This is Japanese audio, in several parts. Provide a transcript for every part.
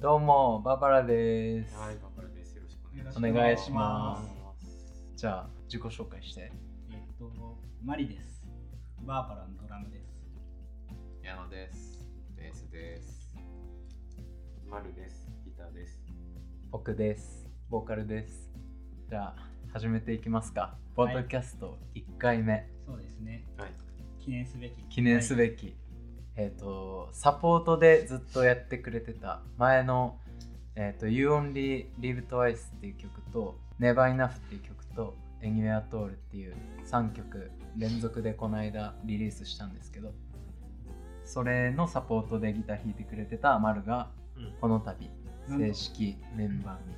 どうも、バーバラです。はい、ババラです。よろしくお願いします。お願いしますじゃあ、自己紹介して。えっと、マリです。バーバラのドラムです。矢野です。ベースです。マルです。ギターです。僕です。ボーカルです。じゃあ、始めていきますか。ポッドキャスト1回目、そうですね。はい。記念すべき。記念すべき。えっ、と、サポートでずっとやってくれてた前の、えっ、と、You Only Live Twice っていう曲と、Never Enough っていう曲と、Anywhere at All っていう3曲連続でこの間リリースしたんですけど、それのサポートでギター弾いてくれてたマルがうん。この度正式メンバーに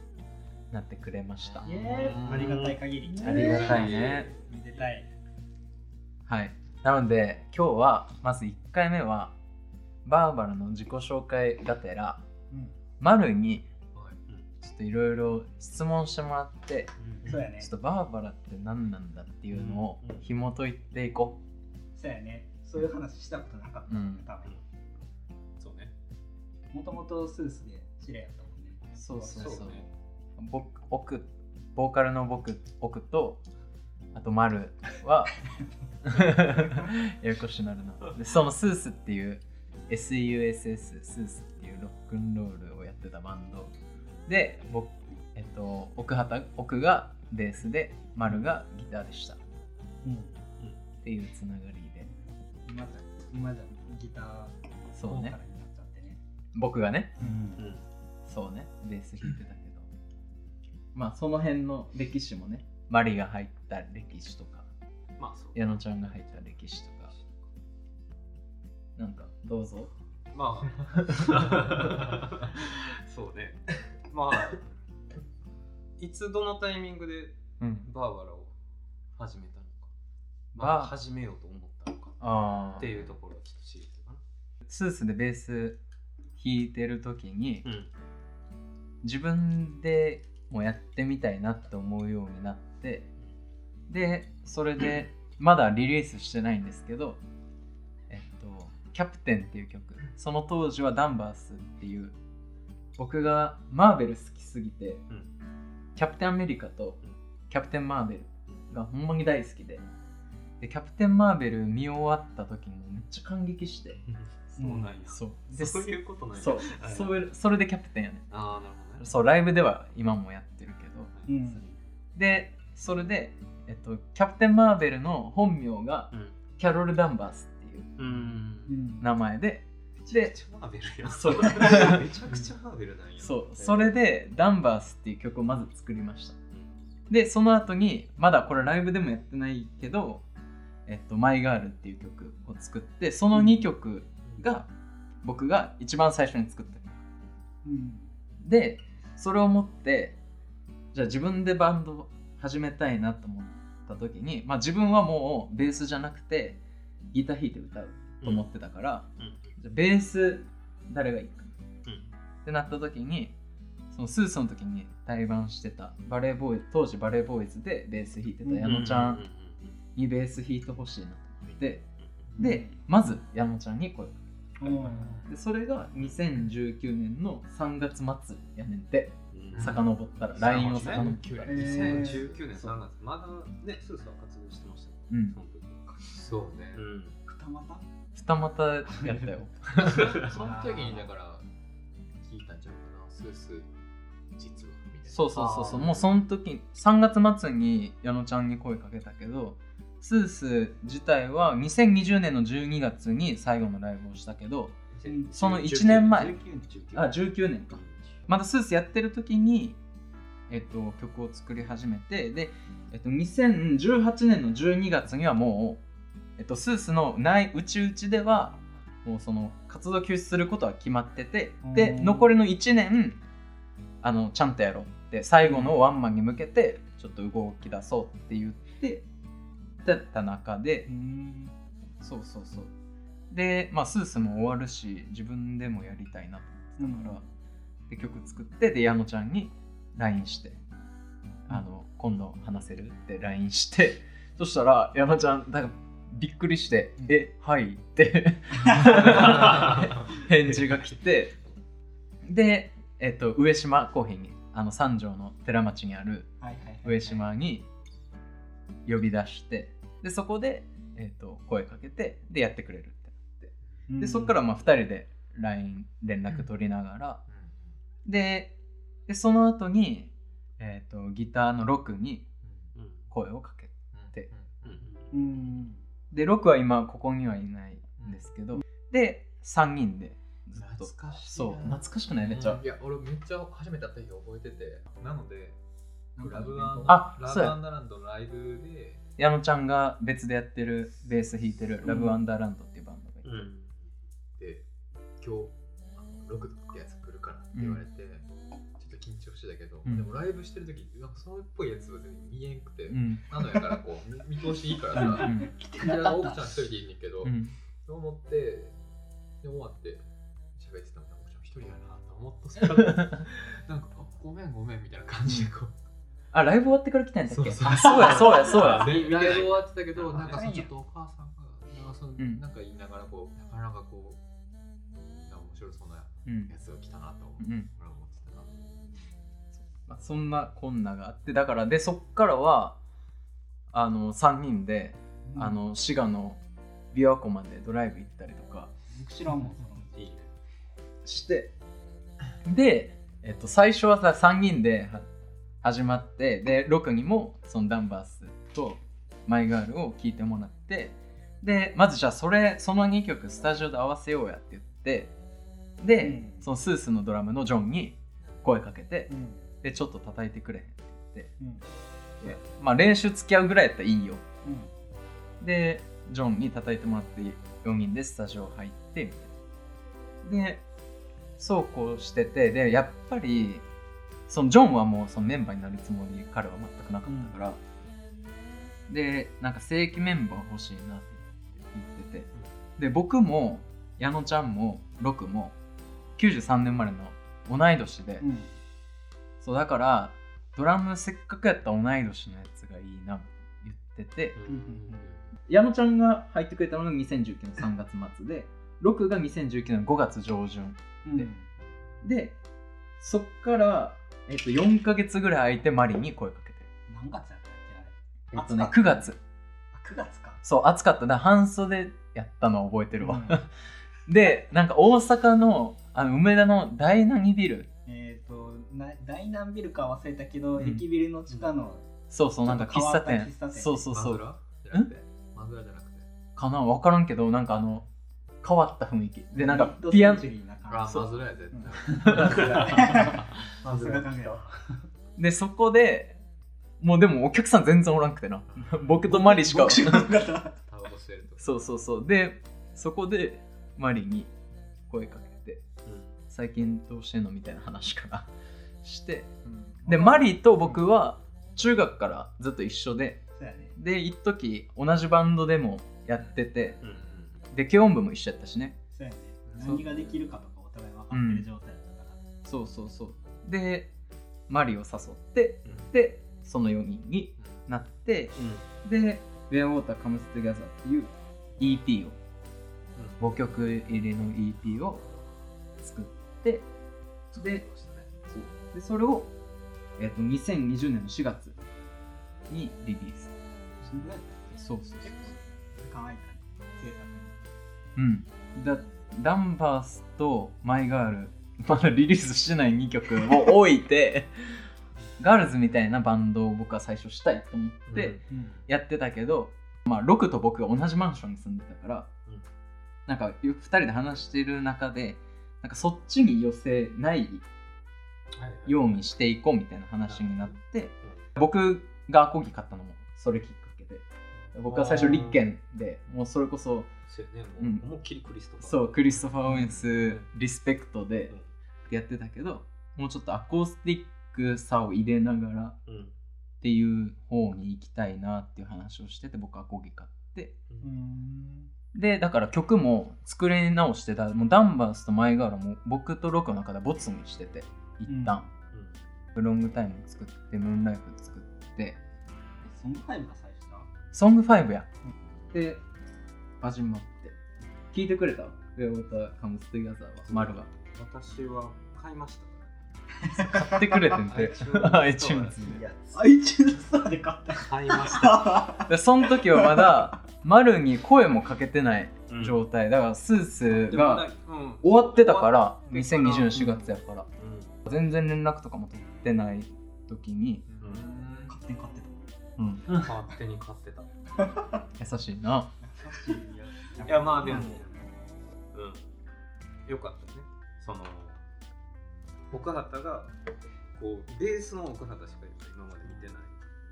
なってくれましたありがたい限り。ありがたいねめでたい。はいなので今日はまず1回目はバーバラの自己紹介がてらうん。マルにはい。ちょっといろいろ質問してもらってそうやねちょっ。とバーバラって何なんだっていうのを紐解いていこそうやね。そういう話したことなかったもんね、多分。そうね。もともとスースで知り合ったもんね。うそうそうそうね。僕奥ボーカルの僕奥とあとマルは ややこしくなるなでそのスースっていう SUSS スースっていうロックンロールをやってたバンドで僕えっと奥畑奥がベースでマルがギターでしたっうん。ていうつながりで今じゃ、今じゃギター、そうねボーカルになっちゃってね。僕がねうん。うん。そうねベース弾いてたけど まあその辺の歴史もねマリが入った歴史とかまあそう。矢野ちゃんが入った歴史とかなんかどうぞまあ。そうね。まあ。いつどのタイミングでうんバーバラを始めたのか。まあ、始めようと思ったのか。あっていうところをちょっと知りたいかな。スースでベース弾いてる時にうん。自分でもやってみたいなって思うようになってでそれでまだリリースしてないんですけどえっと「キャプテン」っていう曲。その当時はダンバースっていう。僕がマーベル好きすぎて、うん。キャプテンアメリカとキャプテンマーベルがほんまに大好きで。でキャプテンマーベル見終わった時にめっちゃ感激して。そうなんや。そう。そういうことなんや。そう。はいそうそれでキャプテンやねああ、なるほどね。そうライブでは今もやってるけど。うん。でそれで、えっと、キャプテン・マーベルの本名がうん。キャロル・ダンバースっ。名前で。そう。めちゃくちゃマーベルなんや。そう。それでダンバースっていう曲をまず作りました。でその後にまだこれライブでもやってないけど「えっと、マイ・ガール」っていう曲を作ってその2曲が僕が一番最初に作った曲。うん。でそれを持ってじゃあ自分でバンド始めたいなと思った時に、まあ、自分はもうベースじゃなくてギター弾いて歌うと思ってたから、うん。じゃあベース誰がいいか。うん。ってなった時にそのスースの時に対バンしてたバレーボーイ当時バレーボーイズでベース弾いてた矢野ちゃんにベース弾いてほしいなと思って。でまず矢野ちゃんに声をかけうん。たでそれが2019年の3月末やねんて。うん。遡ったら LINE を遡ったら。えー。2019年3月。まだねスースは活動してましたよ。うん。その時そうね、うん。二股？二股やったよ。その時にだから聞いたんちゃうかな。スース実はみたいな。そうそうそうそう。もうその時3月末に矢野ちゃんに声かけたけどスース自体は2020年の12月に最後のライブをしたけどその1年前。19あ19年か。まだスースやってる時に、えっと、曲を作り始めてで、えっと、2018年の12月にはもう、えっと、スースの内内々ではもうその活動休止することは決まっててでうん残りの1年あのちゃんとやろうって最後のワンマンに向けてちょっと動き出そうって言ってやった中でうん。そうそうそうでまあスースも終わるし自分でもやりたいなと思ってたから、で曲作ってで矢野ちゃんに LINE して「あの今度話せる?」って LINE してそしたら矢野ちゃんだからびっくりして「うん。えはい」って。返事が来て。でえっと上島コーヒーにあの三条の寺町にあるはいはいはい上島に呼び出してでそこで、えっと声かけてでやってくれるってなって。でそこからまあ2人で LINE 連絡取りながら、ででその後に、えー、とギターのロクに声をかけて。うん。うんでロクは今ここにはいないんですけど、で3人でずっと。懐かしいそうな懐かしくないめっちゃ、いや俺めっちゃ初めて会った日覚えててなのでラブあラブアンダーランドのライブで矢野ちゃんが別でやってるベース弾いてる、うん。ラブアンダーランドっていうバンドがいて、うん。で今日あのロクってやつ来るからって言われて、ど、うん。でもライブしてる時なんかそれっぽいやつは全然見えんくて、うん。なのやからこう見見通しいいからさ、うん来てこちなかったらの奥ちゃん一人でいいねんけど、うん。そう思ってで終わって喋ってたの奥ちゃん一人やなと思っとそれなんかあごめんごめんみたいな感じでこう、あライブ終わってから来たんだっけ？そうそう。あそうやそうやそうや。ライブ終わってたけどあなんかちょっとお母さんがなんかそのうん。なんか言いながらこうなかなかこう面白そうなうん。やつが来たなと思ってたなまあ、そんなこんながあってだからでそっからはあの3人で、うん。あの滋賀の琵琶湖までドライブ行ったりとか。僕知らんもんしてで、えっと、最初はさ3人では始まってで6にもそのダンバースとマイガールを聴いてもらってでまずじゃあそれその2曲スタジオで合わせようやって言ってで、うん。そのスースのドラムのジョンに声かけてうんでちょっと叩いてくれへんって言って。うん。でまあ練習付き合うぐらいやったらいいよ。うん。でジョンに叩いてもらって4人でスタジオ入って。みたいなでそうこうしててでやっぱりそのジョンはもうそのメンバーになるつもり彼は全くなかったから、でなんか正規メンバー欲しいなって言ってて。で僕も矢野ちゃんもロクも93年生まれの同い年で、うんそうだからドラムせっかくやったら同い年のやつがいいなって言ってて、うん。矢野ちゃんが入ってくれたのが2019年3月末で6が2019年5月上旬。うん。ででそっから、えっと4ヶ月ぐらい空いてマリに声かけてる。何月やったっけあれ？えっとね暑か9月。あ9月か。そう暑かった。だから半袖やったのを覚えてるわ、うん。でなんか大阪のあの梅田の第何ビル大南ビルか忘れたけど、うん。駅ビルの地下のそうそうなんか喫茶店。喫茶店。そうそうそう。マズラ？じゃなくて。マズラじゃなくて。かな？分からんけどなんかあの変わった雰囲気。でなんかピアノあ感マズラや絶うん。対、じさすが考えた でそこでもうでもお客さん全然おらんくてな。僕とマリしか。そうそうそう。でそこでマリに声かけて最近どうしてんの？みたいな話からしてでマリと僕は中学からずっと一緒でで一時同じバンドでもやっててうんうん。で軽音部も一緒やったしね。そうやね。何ができるかとかお互い分かってる状態だったから、そうそうそう。でマリを誘ってうん。でその4人になってで「Where Water Comes Together」っていう EP を5曲入りの EP を作ってででそれを、えっと2020年の4月にリリース。そんぐらいだ。っそうそうそう。結構考えたね制作うん。だダンバースとマイガールまだリリースしてない2曲を置いて ガールズみたいなバンドを僕は最初したいと思ってに、やってたけど、まあ、ロクと僕が同じマンションに住んでたから、うん。なんか2人で話してる中でなんかそっちに寄せないようにしていこうみたいな話になって、僕がアコギ買ったのもそれきっかけで僕は最初立憲でもうそれこそそうクリストファー。そうクリストファー・オーエンスリスペクトでやってたけどもうちょっとアコースティックさを入れながらっうん。ていう方に行きたいなっていう話をしてて僕アコギ買って。うん。でだから曲も作り直してた。もうダンバースとマイガールも僕とロクの中でボツにしてて一旦、ロングタイム作ってムーンライフ作って。ソング5が最初だ。ソング5や、で始まって。聞いてくれた？ウェオーターカムストゥギャザーは。丸が私は買いましたか 買ってくれてんて。iTunes で。いや iTunes ストアで買った。買いました。でその時はまだ丸に声もかけてないうん状態。だからスースがでもまだうん。終わってたから終わってから。2020年4月やから。う全然連絡とかも取ってない時に、勝手に買ってうん、ん勝手に買ってた。優しいな。たい。やまあでもうん。よかったね。その奥畑がこうベースの奥畑しか今まで見てない。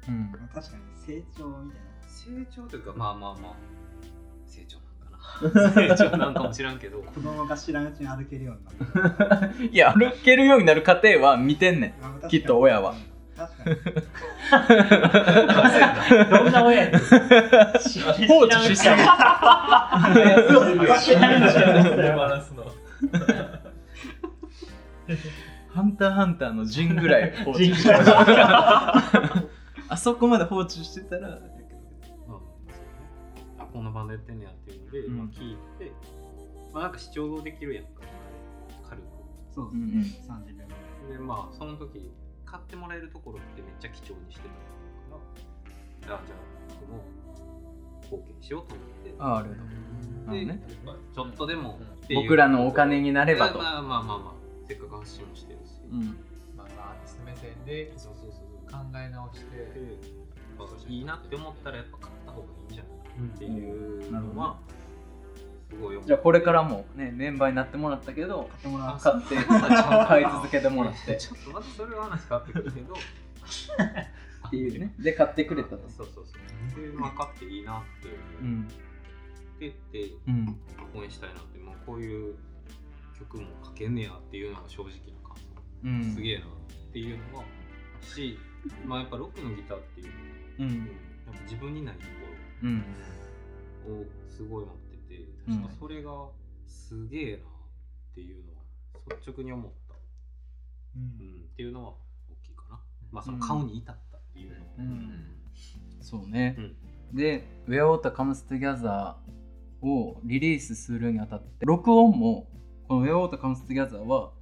うん。まあ確かに成長みたいな。成長というかまあまあまあ。成長 成長なんかも知らんけど。子供が知らんうちに歩けるようになった。いや歩けるようになる過程は見てんねん。きっと親は。確かに。どんな親や放置しすぎるバすのハンターハンターのジンぐらい放置して あそこまで放置してたらこんなバンドやってんねやっていうので、うん。まあ、聞いてまあなんか視聴できるやんか軽く。そうう。んうん。30秒ぐらい。でまあその時買ってもらえるところってめっちゃ貴重にしてたからあじゃあ僕も貢献しようと思って。ああありがとう。で、ね。まあちょっとでも僕らのお金になればと。まあまあまあまあせっかく発信もしてるし、うん。まあアーティスト目線でそうそうそう。考え直して。でまあいいなって思ったらやっぱ買った方がいいんじゃない？っていうのはすごい思う。じゃあこれからもねメンバーになってもらったけど買ってもらって買い続けてもらってちょっとまたそれは話変わってくるけど。っていうね。で買ってくれたと。そうそうそう。っていうの分かっていいなって思うんってて、うん。応援したいなってもうこういう曲も書けんねやっていうのが正直な感想、うん。すげえなっていうのがし、まあやっぱロックのギターっていうのは、うん。やっぱ自分にないとこうんろをすごい持っててうん。確かそれがすげえなっていうのは率直に思った、ううんん、っていうのは大きいかな。まあその顔に至ったっていうのは、うん。そうね。うん。で「Where Water Comes Together」をリリースするにあたって録音もこの「Where Water Comes Together」は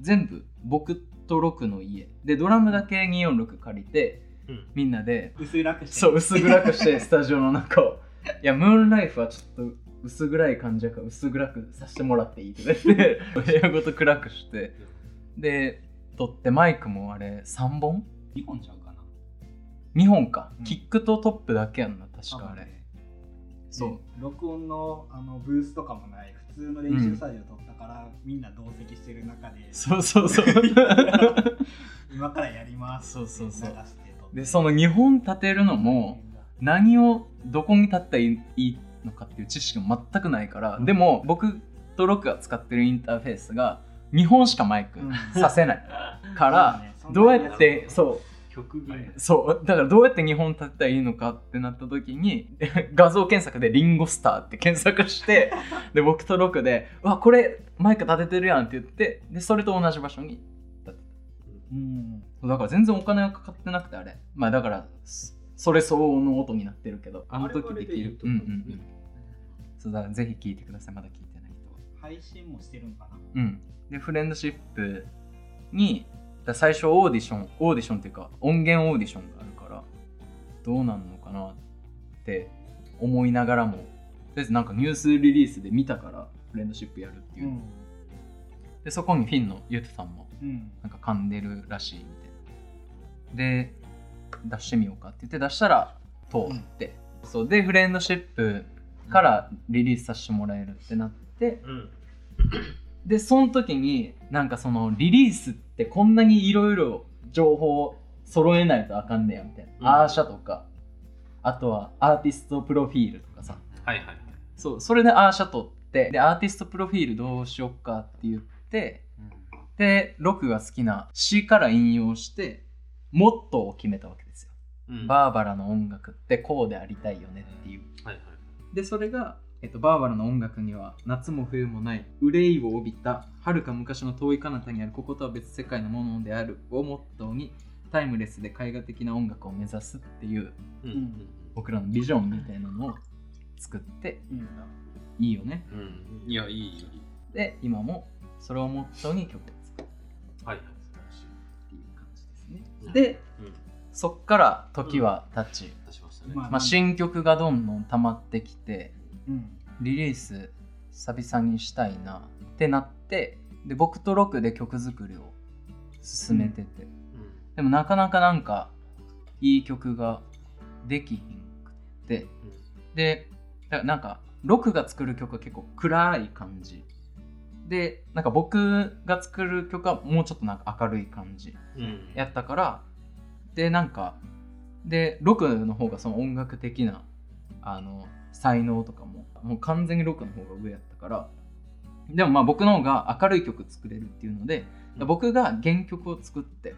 全部僕とロクの家。でドラムだけ246借りてうんみんなで。薄らくして。そう薄暗くして スタジオの中を。いやムーンライフはちょっと薄暗い感じやから薄暗くさせてもらっていいとか言って 部屋ごと暗くして。で撮ってマイクもあれ3本？2本ちゃうかな。2本か、うん。キックとトップだけやんな確かあれ。そう。で録音のあのブースとかもない。普通の練習スタジオ撮ったから、みんな同席してる中で。そうそうそう。今からやりますそうそうそうでその2本立てるのも何をどこに立ったらいいのかっていう知識も全くないから、でも僕とロクが使ってるインターフェースが2本しかマイクうん。させない。から、どうやってそう。極限。そう。だからどうやって2本立てたらいいのかってなった時に 画像検索で「リンゴスター」って検索して で僕とロクで「うわこれマイク立ててるやん」って言ってでそれと同じ場所にうんそうだから全然お金がかかってなくてあれ。まあだからそそれ相応の音になってるけどあの時できるうんうんうん。そうだぜひ聞いてくださいまだ聞いてない人は。配信もしてるんかな？うん。でフレンドシップにだ最初オーディションオーディションっていうか音源オーディションがあるからどうなんのかなって思いながらもとりあえずなんかニュースリリースで見たからフレンドシップやるっていう、でそこにフィンのゆうとさんもうん。なんか噛んでるらしいみで出してみようかって言って出したら通って、そう。でフレンドシップからリリースさせてもらえるってなって。うん。でその時になんかそのリリースってこんなにいろいろ情報揃えないとあかんねやみたいな、うん。アーシャとか。あとはアーティストプロフィールとかさ。はいはいはい。そう。それでアーシャ取ってでアーティストプロフィールどうしよっかって言ってでロクが好きな詩から引用してモットーを決めたわけですよ、うん。バーバラの音楽ってこうでありたいよねっていう。はいはい。でそれが、えっと、バーバラの音楽には夏も冬もない憂いを帯びた遥か昔の遠い彼方にあるこことは別世界のものであるをモットーにタイムレスで絵画的な音楽を目指すっていううん。うん僕らのビジョンみたいなのを作ってうんいいよね。うん。いやいいで今もそれをモットーに曲を作る。はいはいでうん。そっから時は経ち、出しまあまあ、新曲がどんどん溜まってきてうん。リリース久々にしたいなってなってで僕とロクで曲作りを進めてて、うん。でもなかなかなんかいい曲ができひんくってでだからなんかロクが作る曲は結構暗い感じでなんか僕が作る曲はもうちょっとなんか明るい感じうん。やったからでなんかでロクの方がその音楽的なあの才能とかももう完全にロクの方が上やったからでもまあ僕の方が明るい曲作れるっていうので、うん。僕が原曲を作って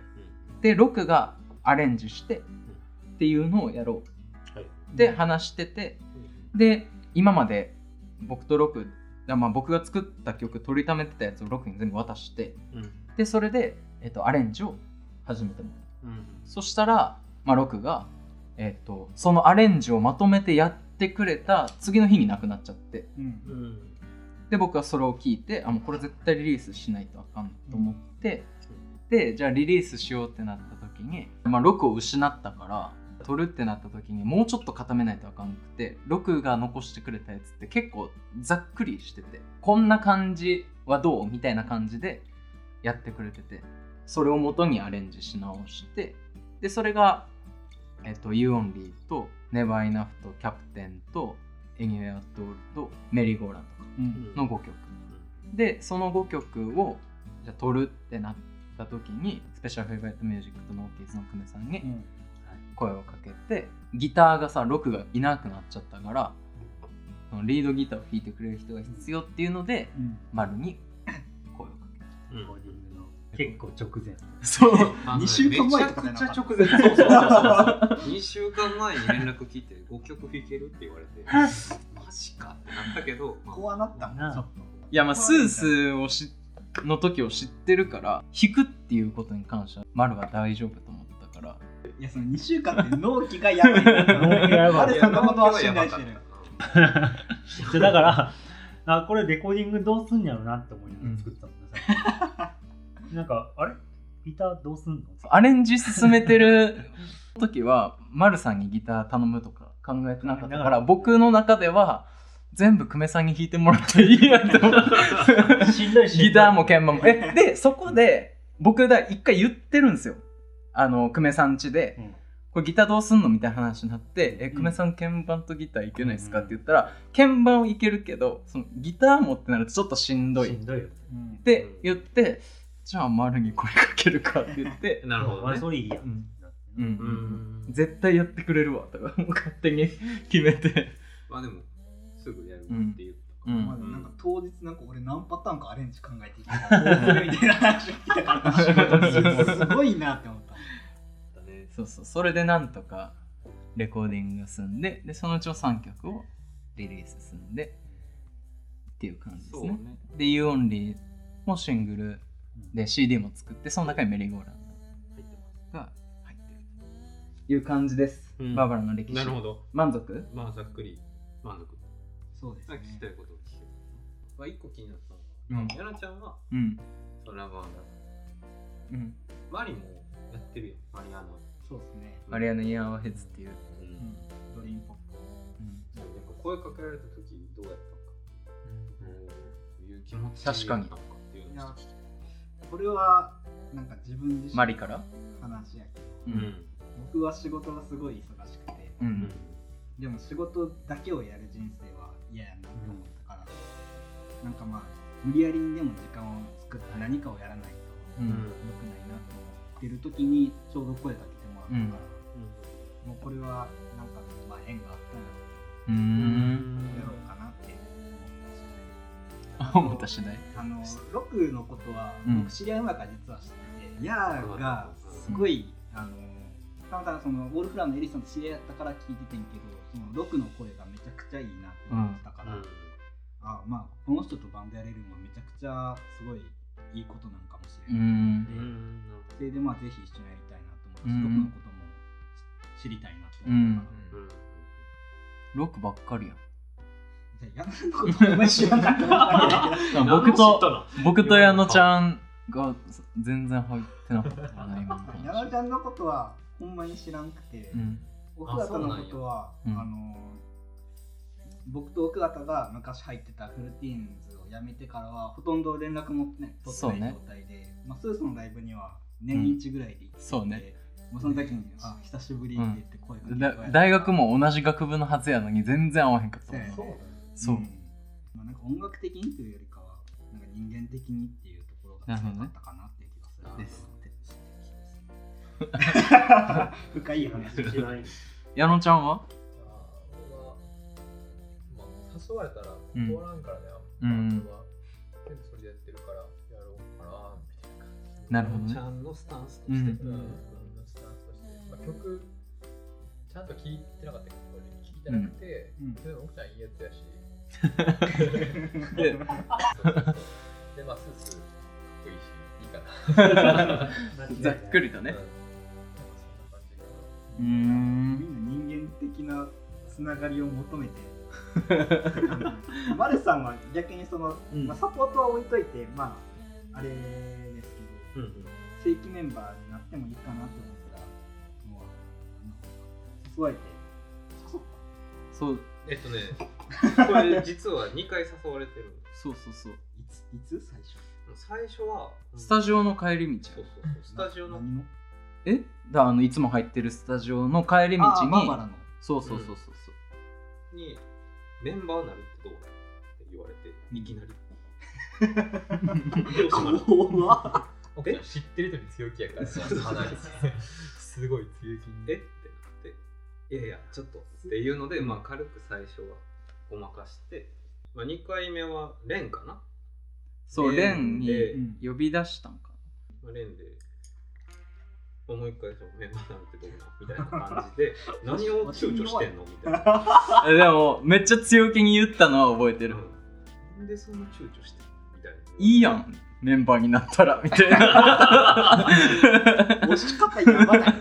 でロクがアレンジしてっていうのをやろう。はい。って話してて、で今まで僕とロクだまあ僕が作った曲取りためてたやつをロクに全部渡してうん。でそれで、えっとアレンジを始めてもらう。うん。そしたら、まあ、ロクが、えっとそのアレンジをまとめてやってくれた次の日に亡くなっちゃって。うん。うん。で僕はそれを聞いてあもうこれ絶対リリースしないとあかんと思って、でじゃあリリースしようってなった時に、まあ、ロクを失ったから撮るってなった時にもうちょっと固めないとあかんくてロクが残してくれたやつって結構ざっくりしててこんな感じはどうみたいな感じでやってくれててそれを元にアレンジし直してでそれが、えっと、You Only と Never Enough とキャプテンと Anywhere at All とメリーゴーランドの5曲。でその5曲をじゃあ撮るってなった時にスペシャルフェイバリットミュージックとノーキーズの久米さんにうん声をかけてギターがさロクがいなくなっちゃったからそのリードギターを弾いてくれる人が必要っていうのでうん。丸に声をかけた。うん。レコーディングの結構直前。そう。あのね二週間前とかめなかったちゃくちゃ直前。そうそうそうそう。2週間前に連絡聞いて5曲弾けるって言われて。マジかってなったけど、まあ。こうなった。なあちいやまあスースーをしの時を知ってるから弾くっていうことに関しては丸は大丈夫と思ったからいやその2週間って納期がやばい納 納期がやばい。誰そんなことは信頼し。てるじゃだからあこれレコーディングどうすんやろなって思いながら作ったもんね、さっき。なんかあれ？ギターどうすんの？アレンジ進めてる時は丸さんにギター頼むとか考えてなかったから僕の中では全部久米さんに弾いてもらっていいやと思って しんどいしんどい。ギターも鍵盤も。えでそこで僕だ一回言ってるんですよあの久米さん家で、うん。これギターどうすんのみたいな話になって「え久米さん鍵盤とギターいけないですか?」って言ったら鍵盤はいけるけどそのギターもってなるとちょっとしんどい。っしんどいようんて言ってじゃあ丸に声かけるかって言って。なるほどね。それいいや。ん、うん。ううん。ん絶対やってくれるわとかもう勝手に決めて。まあでもすぐやるって言ったうまあ、んなんか当日なんか俺何パターンかアレンジ考えていたからどうするみたいな話を聞いたから すごいなって思ったそうそう。それでなんとかレコーディングが済んででそのうちの3曲をリリース済んでっていう感じですね。ね。で You Only もシングルで CD も作ってその中にメリーゴーラン入ってまドが入ってるという感じです、うん。バーバラの歴史。すなるほど。満足？まあざっくり。満足。そうですね。聞きたいことを聞けるまあ一個気になったのうん。がやなちゃんはうん。そのラバーナうん。マリもやってるよ。マリアナそうですね、マリアナ・イヤーワヘッズっていう、うん。うん、ドリームポップうん。そうなんか声かけられた時どうやったのか。どういう気持ち確かにこれはなんか自分自身マリから？話やけど。うん。僕は仕事がすごい忙しくて。ううん。んでも仕事だけをやる人生は嫌やなって思ったから、なんかまあ無理やりにでも時間を作って何かをやらないとうん良くないなと思ってる時にちょうど声かけてもらったから、もうこれはなんかまあ縁があったうーん。らやろうかなって思ったし思った次第あの ロクのことはうん。僕知り合いの中実は知ってて、ヤーがすごい、あのたまたまそのウォールフラワーのエリスさんと知り合ったから聞いててんけどそのロクの声がめちゃくちゃいいなって思ってたから、あまあこの人とバンドやれるのはめちゃくちゃすごいいいことなのかもしうれない、ん。ででまあぜひ一緒にやりロクのことも知りたいなと思ったから、ロックばっかりやん。こと知らな僕と僕と矢野ちゃんが全然入ってなかったかな 矢野話ちゃんのことはほんまに知らんくて、うん。奥方のことはあの僕と奥方が昔入ってたフルティーンズを辞めてからはほとんど連絡も、ね、取ってない状態で、まあ、スースのライブには年一ぐらいで行ってて、そうねまあ、その時に「あ久しぶり」って言って声かけてだ大学も同じ学部のはずやのに全然合わへんかった。もんなそう。そう、ん。まあ、なんか音楽的にというよりかはなんか人間的にっていうところが強かったかなっていう気がする。なるほどね。深い話知らない。矢野ちゃんは？あー俺はまあ誘われたら断らんからね、うん俺は全部それでやってるからやろうかなみたいな感じなるほどね。ちゃんのスタンスとうんして、うん、うん、曲ちゃんと聴いてなかったけど聴いてなくて、うん。でも奥ちゃんいいやつやし。でそうそうそうでまあスースーかっこいいしいいかなざっくりとねうんなんかそんな感じかなうーみんんな人間的なつながりを求めてマルさんは逆にその、うんまあ、サポートは置いといてまああれですけどうんうん正規メンバーになってもいいかなって思誘われて。誘っそう。えっとね これ実は2回誘われてる。そうそうそう。たいつ？いつ？最初。最初はスタジオの帰り道。そうそうそう。スタジオの。何の？え？だあのいつも入ってるスタジオの帰り道あにバーバラの。そうそうそうそうそう。にメンバーになるってどう？って言われていきなり。怖っ。奥ちゃん知ってる人に強気やから。そうそうそう。離れてすごい強気に。え？いやいやちょっとっていうので、まあ、軽く最初はごまかして、まあ、2回目はレンかな、そうレンに呼び出したんかまあ、レンでもう一回そのメンバーになるってどうなみたいな感じで 何を躊躇してんの？みたいな、なでもめっちゃ強気に言ったのは覚えてる、うん。なんでそんな躊躇してんの？みたいな。いいやんメンバーになったらみたいな。押し方やばない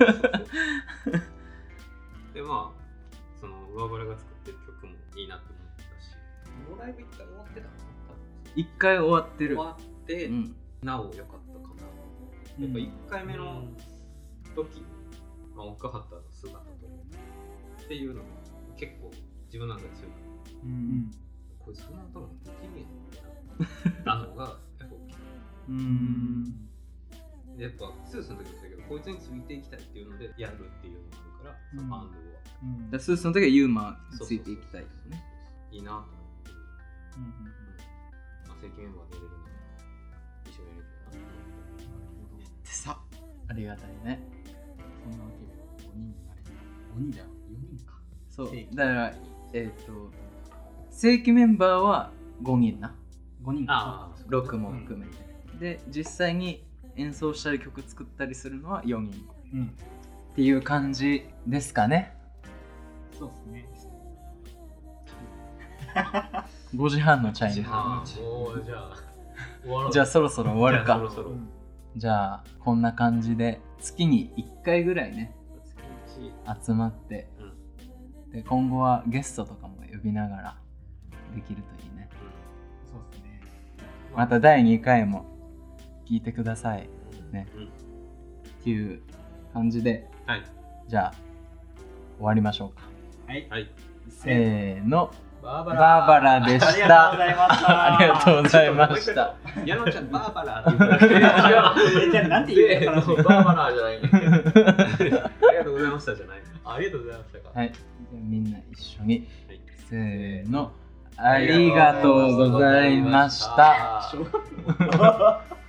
一回終わってる。終わって、うん。なお良かったかな。やっぱ1回目の時、まあ、奥畑の姿とっていうのが結構自分の中で強い。うんこいつそんな歌もできねえんだなのがやっぱ大きいうん。でやっぱスースの時もそうだけどこいつについていきたいっていうのでやるっていうのがあるから、そのバンドは。うん。でスースの時はユーマについていきたいですね。いいなと思って、まあ、正規メンバーで出れるなら一緒にやりたいなってでさ。ありがたいね。そんなわけで5人になれた5人だよ4人かそうだからえっ、と正規メンバーは5人な。5人ああ。6も含めて、で実際に演奏したり曲作ったりするのは4人。うん。っていう感じですかね。そうですね 5時半のチャイム。じゃあじゃあそろそろ終わるか。じゃあそろそろ。うんじゃあこんな感じで月に1回ぐらいね集まって、で今後はゲストとかも呼びながらできるといいね。そうですね。また第2回も聞いてください。ね。うん。っていう感じではい。じゃあ終わりましょうか。はい。はい。せーのバーバーバラでしありがとうごたざいましたありがとうございました矢野ちゃんバーバラって言ってバーバラーじゃないねありがとうござい。ましたじゃないありがとうございました。かはいじゃあみんな一緒にはいせーのありがとうございました